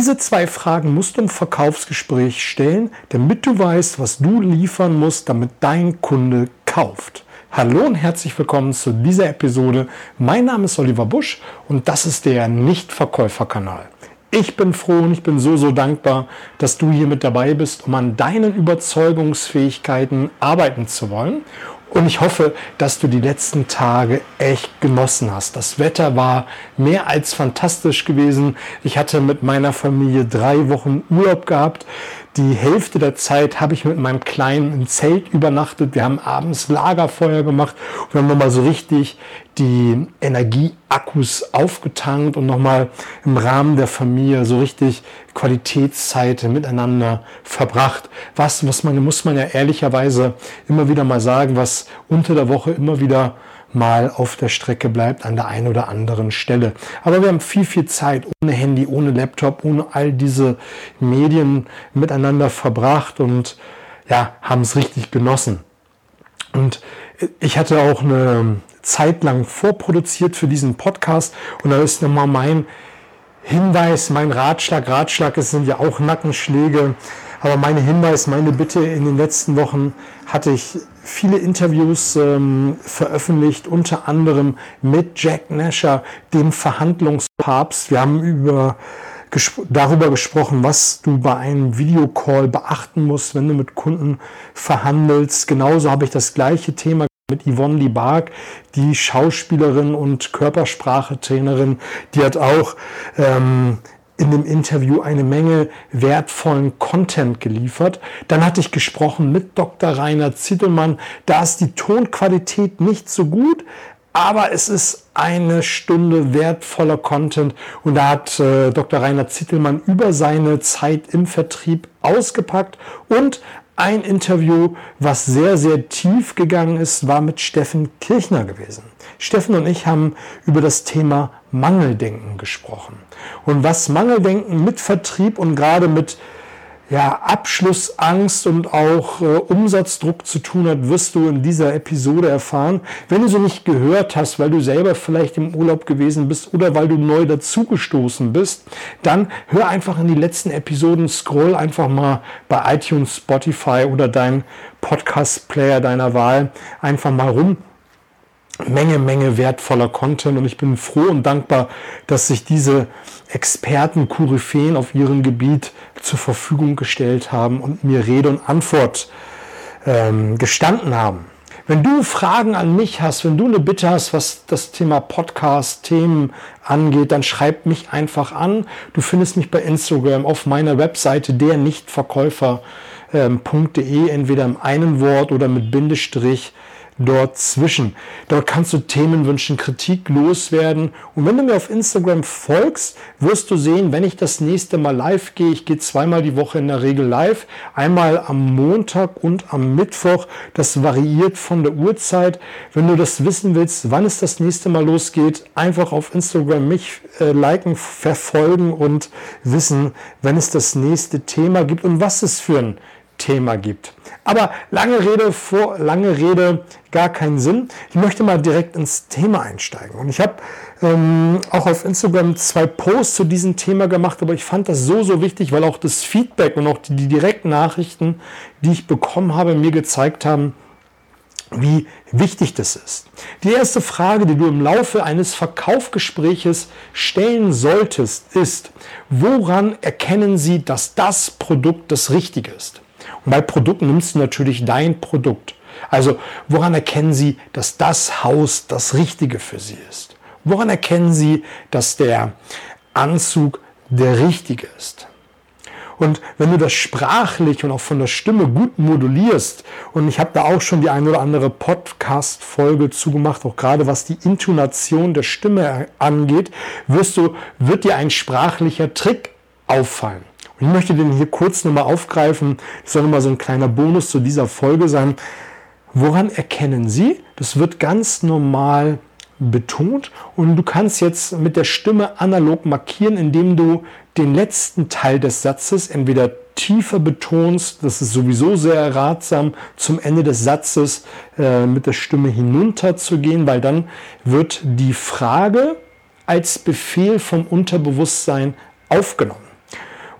Diese zwei Fragen musst du im Verkaufsgespräch stellen, damit du weißt, was du liefern musst, damit dein Kunde kauft. Hallo und herzlich willkommen zu dieser Episode. Mein Name ist Oliver Busch und das ist der Nichtverkäuferkanal. Ich bin froh und ich bin so, so dankbar, dass du hier mit dabei bist, um an deinen Überzeugungsfähigkeiten arbeiten zu wollen und ich hoffe, dass du die letzten Tage echt genossen hast. Das Wetter war mehr als fantastisch gewesen. Ich hatte mit meiner Familie drei Wochen Urlaub gehabt. Die Hälfte der Zeit habe ich mit meinem Kleinen im Zelt übernachtet. Wir haben abends Lagerfeuer gemacht und haben nochmal so richtig die Energieakkus aufgetankt und nochmal im Rahmen der Familie so richtig Qualitätszeit miteinander verbracht. Was, was man, muss man ja ehrlicherweise immer wieder mal sagen, was unter der Woche immer wieder mal auf der Strecke bleibt an der einen oder anderen Stelle. Aber wir haben viel, viel Zeit ohne Handy, ohne Laptop, ohne all diese Medien miteinander verbracht und ja, haben es richtig genossen. Und ich hatte auch eine Zeit lang vorproduziert für diesen Podcast und da ist nochmal mein Hinweis, mein Ratschlag, Ratschlag, es sind ja auch Nackenschläge, aber meine Hinweis, meine Bitte in den letzten Wochen hatte ich viele Interviews ähm, veröffentlicht, unter anderem mit Jack Nasher, dem Verhandlungspapst. Wir haben über darüber gesprochen, was du bei einem Videocall beachten musst, wenn du mit Kunden verhandelst. Genauso habe ich das gleiche Thema mit Yvonne Libark, die Schauspielerin und Körpersprachetrainerin, die hat auch ähm, in dem Interview eine Menge wertvollen Content geliefert. Dann hatte ich gesprochen mit Dr. Rainer Zittelmann. Da ist die Tonqualität nicht so gut, aber es ist eine Stunde wertvoller Content und da hat äh, Dr. Rainer Zittelmann über seine Zeit im Vertrieb ausgepackt und ein Interview, was sehr, sehr tief gegangen ist, war mit Steffen Kirchner gewesen. Steffen und ich haben über das Thema Mangeldenken gesprochen. Und was Mangeldenken mit Vertrieb und gerade mit ja, Abschlussangst und auch äh, Umsatzdruck zu tun hat, wirst du in dieser Episode erfahren. Wenn du sie nicht gehört hast, weil du selber vielleicht im Urlaub gewesen bist oder weil du neu dazugestoßen bist, dann hör einfach in die letzten Episoden, scroll einfach mal bei iTunes, Spotify oder dein Podcast-Player deiner Wahl einfach mal rum Menge, Menge wertvoller Content und ich bin froh und dankbar, dass sich diese Experten, Koryphäen auf ihrem Gebiet zur Verfügung gestellt haben und mir Rede und Antwort ähm, gestanden haben. Wenn du Fragen an mich hast, wenn du eine Bitte hast, was das Thema Podcast-Themen angeht, dann schreib mich einfach an. Du findest mich bei Instagram auf meiner Webseite der Nichtverkäufer.de, ähm, entweder im einen Wort oder mit Bindestrich dort zwischen. Dort kannst du Themen wünschen, Kritik loswerden. Und wenn du mir auf Instagram folgst, wirst du sehen, wenn ich das nächste Mal live gehe, ich gehe zweimal die Woche in der Regel live, einmal am Montag und am Mittwoch. Das variiert von der Uhrzeit. Wenn du das wissen willst, wann es das nächste Mal losgeht, einfach auf Instagram mich äh, liken, verfolgen und wissen, wenn es das nächste Thema gibt und was es für ein Thema gibt. Aber lange Rede vor lange Rede gar keinen Sinn. Ich möchte mal direkt ins Thema einsteigen. Und ich habe ähm, auch auf Instagram zwei Posts zu diesem Thema gemacht, aber ich fand das so, so wichtig, weil auch das Feedback und auch die, die direkten Nachrichten, die ich bekommen habe, mir gezeigt haben, wie wichtig das ist. Die erste Frage, die du im Laufe eines Verkaufsgespräches stellen solltest, ist, woran erkennen Sie, dass das Produkt das Richtige ist? Und bei Produkten nimmst du natürlich dein Produkt. Also woran erkennen Sie, dass das Haus das Richtige für Sie ist? Woran erkennen Sie, dass der Anzug der richtige ist? Und wenn du das sprachlich und auch von der Stimme gut modulierst, und ich habe da auch schon die ein oder andere Podcast-Folge zugemacht, auch gerade was die Intonation der Stimme angeht, wirst du, wird dir ein sprachlicher Trick auffallen. Ich möchte den hier kurz nochmal aufgreifen. Das soll nochmal so ein kleiner Bonus zu dieser Folge sein. Woran erkennen Sie? Das wird ganz normal betont und du kannst jetzt mit der Stimme analog markieren, indem du den letzten Teil des Satzes entweder tiefer betonst, das ist sowieso sehr ratsam, zum Ende des Satzes äh, mit der Stimme hinunter zu gehen, weil dann wird die Frage als Befehl vom Unterbewusstsein aufgenommen.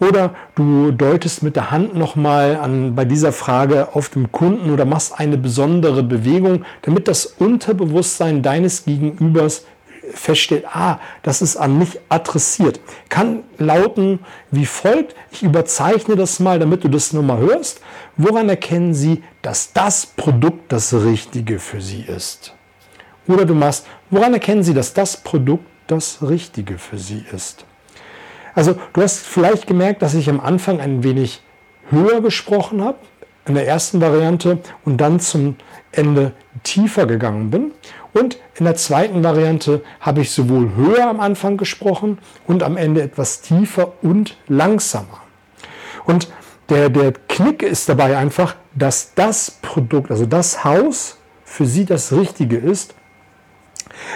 Oder du deutest mit der Hand nochmal an, bei dieser Frage auf dem Kunden oder machst eine besondere Bewegung, damit das Unterbewusstsein deines Gegenübers feststellt, ah, das ist an mich adressiert. Kann lauten wie folgt, ich überzeichne das mal, damit du das nochmal hörst. Woran erkennen Sie, dass das Produkt das Richtige für Sie ist? Oder du machst, woran erkennen Sie, dass das Produkt das Richtige für Sie ist? Also du hast vielleicht gemerkt, dass ich am Anfang ein wenig höher gesprochen habe, in der ersten Variante und dann zum Ende tiefer gegangen bin. Und in der zweiten Variante habe ich sowohl höher am Anfang gesprochen und am Ende etwas tiefer und langsamer. Und der, der Knick ist dabei einfach, dass das Produkt, also das Haus, für Sie das Richtige ist.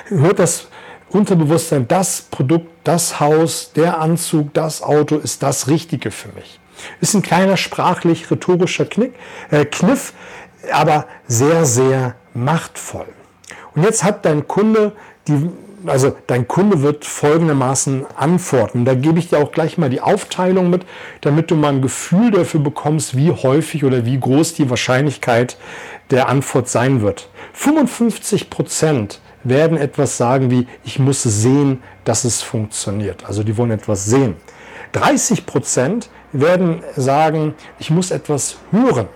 Hört das Unterbewusstsein, das Produkt, das Haus, der Anzug, das Auto ist das Richtige für mich. Ist ein kleiner sprachlich-rhetorischer äh, Kniff, aber sehr, sehr machtvoll. Und jetzt hat dein Kunde die, also dein Kunde wird folgendermaßen antworten. Da gebe ich dir auch gleich mal die Aufteilung mit, damit du mal ein Gefühl dafür bekommst, wie häufig oder wie groß die Wahrscheinlichkeit der Antwort sein wird. 55 Prozent werden etwas sagen wie, ich muss sehen, dass es funktioniert. Also die wollen etwas sehen. 30 Prozent werden sagen, ich muss etwas hören.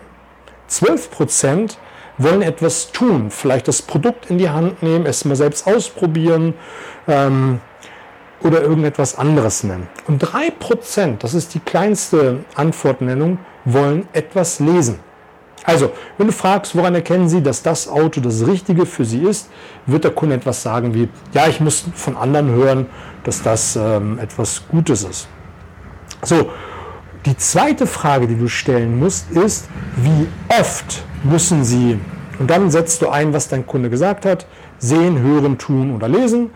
12 Prozent wollen etwas tun, vielleicht das Produkt in die Hand nehmen, es mal selbst ausprobieren ähm, oder irgendetwas anderes nennen. Und 3 Prozent, das ist die kleinste Antwortnennung, wollen etwas lesen. Also, wenn du fragst, woran erkennen Sie, dass das Auto das Richtige für Sie ist, wird der Kunde etwas sagen wie, ja, ich muss von anderen hören, dass das ähm, etwas Gutes ist. So, die zweite Frage, die du stellen musst, ist, wie oft müssen Sie, und dann setzt du ein, was dein Kunde gesagt hat, sehen, hören, tun oder lesen.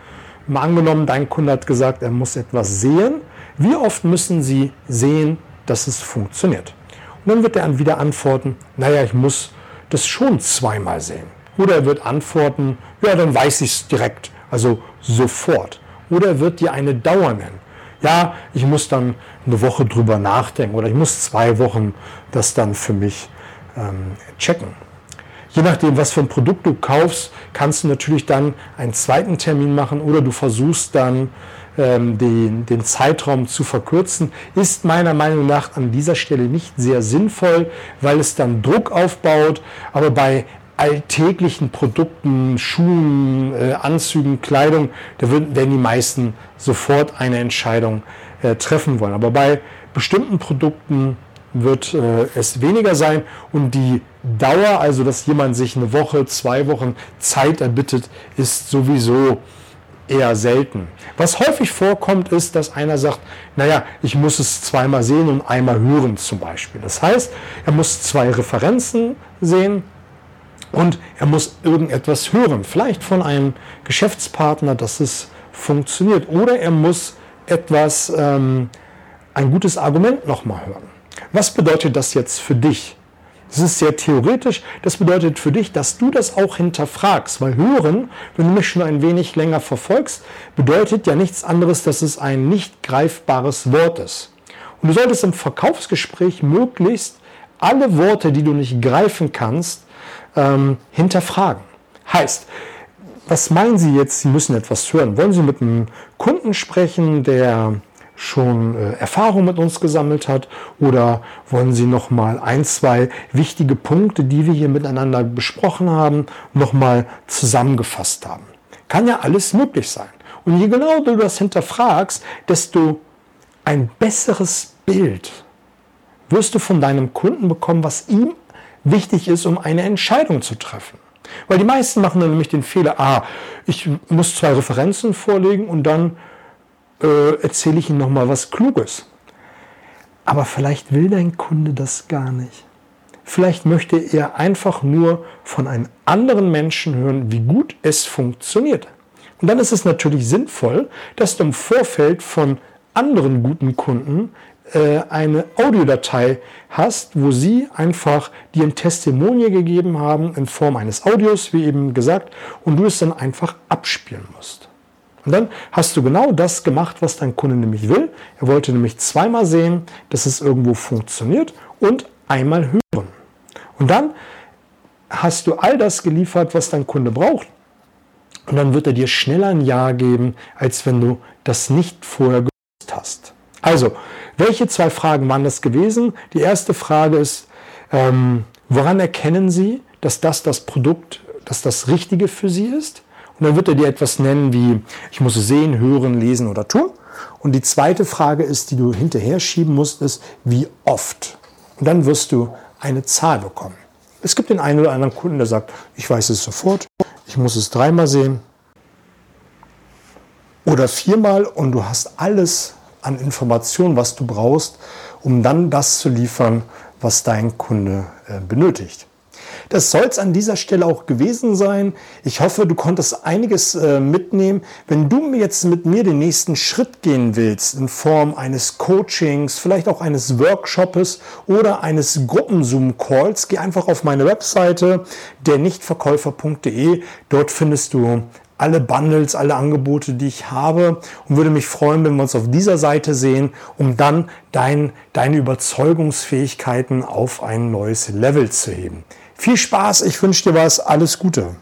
Mal angenommen, dein Kunde hat gesagt, er muss etwas sehen. Wie oft müssen Sie sehen, dass es funktioniert? Und dann wird er wieder antworten, naja, ich muss das schon zweimal sehen. Oder er wird antworten, ja, dann weiß ich es direkt, also sofort. Oder er wird dir eine Dauer nennen ja, ich muss dann eine Woche drüber nachdenken oder ich muss zwei Wochen das dann für mich ähm, checken. Je nachdem, was für ein Produkt du kaufst, kannst du natürlich dann einen zweiten Termin machen oder du versuchst dann ähm, den, den Zeitraum zu verkürzen. Ist meiner Meinung nach an dieser Stelle nicht sehr sinnvoll, weil es dann Druck aufbaut. Aber bei alltäglichen Produkten, Schuhen, äh, Anzügen, Kleidung, da würden, werden die meisten sofort eine Entscheidung äh, treffen wollen. Aber bei bestimmten Produkten wird äh, es weniger sein und die Dauer, also dass jemand sich eine Woche, zwei Wochen Zeit erbittet, ist sowieso eher selten. Was häufig vorkommt, ist, dass einer sagt, naja, ich muss es zweimal sehen und einmal hören zum Beispiel. Das heißt, er muss zwei Referenzen sehen, und er muss irgendetwas hören, vielleicht von einem Geschäftspartner, dass es funktioniert. Oder er muss etwas, ähm, ein gutes Argument nochmal hören. Was bedeutet das jetzt für dich? Das ist sehr theoretisch. Das bedeutet für dich, dass du das auch hinterfragst. Weil hören, wenn du mich schon ein wenig länger verfolgst, bedeutet ja nichts anderes, dass es ein nicht greifbares Wort ist. Und du solltest im Verkaufsgespräch möglichst alle Worte, die du nicht greifen kannst, ähm, hinterfragen. Heißt, was meinen Sie jetzt, Sie müssen etwas hören? Wollen Sie mit einem Kunden sprechen, der schon äh, Erfahrung mit uns gesammelt hat? Oder wollen Sie noch mal ein, zwei wichtige Punkte, die wir hier miteinander besprochen haben, noch mal zusammengefasst haben? Kann ja alles möglich sein. Und je genauer du das hinterfragst, desto ein besseres Bild wirst du von deinem Kunden bekommen, was ihm wichtig ist, um eine Entscheidung zu treffen. Weil die meisten machen dann nämlich den Fehler, ah, ich muss zwei Referenzen vorlegen und dann äh, erzähle ich ihm nochmal was Kluges. Aber vielleicht will dein Kunde das gar nicht. Vielleicht möchte er einfach nur von einem anderen Menschen hören, wie gut es funktioniert. Und dann ist es natürlich sinnvoll, dass du im Vorfeld von anderen guten Kunden äh, eine Audiodatei hast, wo sie einfach dir ein Testimonial gegeben haben in Form eines Audios, wie eben gesagt, und du es dann einfach abspielen musst. Und dann hast du genau das gemacht, was dein Kunde nämlich will. Er wollte nämlich zweimal sehen, dass es irgendwo funktioniert und einmal hören. Und dann hast du all das geliefert, was dein Kunde braucht. Und dann wird er dir schneller ein Ja geben, als wenn du das nicht vorher gewusst hast. Also, welche zwei Fragen waren das gewesen? Die erste Frage ist, ähm, woran erkennen Sie, dass das das Produkt, dass das Richtige für Sie ist? Und dann wird er dir etwas nennen wie, ich muss es sehen, hören, lesen oder tun. Und die zweite Frage ist, die du hinterher schieben musst, ist, wie oft? Und dann wirst du eine Zahl bekommen. Es gibt den einen oder anderen Kunden, der sagt, ich weiß es sofort, ich muss es dreimal sehen oder viermal und du hast alles an Informationen, was du brauchst, um dann das zu liefern, was dein Kunde äh, benötigt. Das soll es an dieser Stelle auch gewesen sein. Ich hoffe, du konntest einiges äh, mitnehmen. Wenn du jetzt mit mir den nächsten Schritt gehen willst, in Form eines Coachings, vielleicht auch eines Workshops oder eines Gruppenzoom-Calls, geh einfach auf meine Webseite dernichtverkäufer.de. Dort findest du alle Bundles, alle Angebote, die ich habe und würde mich freuen, wenn wir uns auf dieser Seite sehen, um dann dein, deine Überzeugungsfähigkeiten auf ein neues Level zu heben. Viel Spaß, ich wünsche dir was, alles Gute.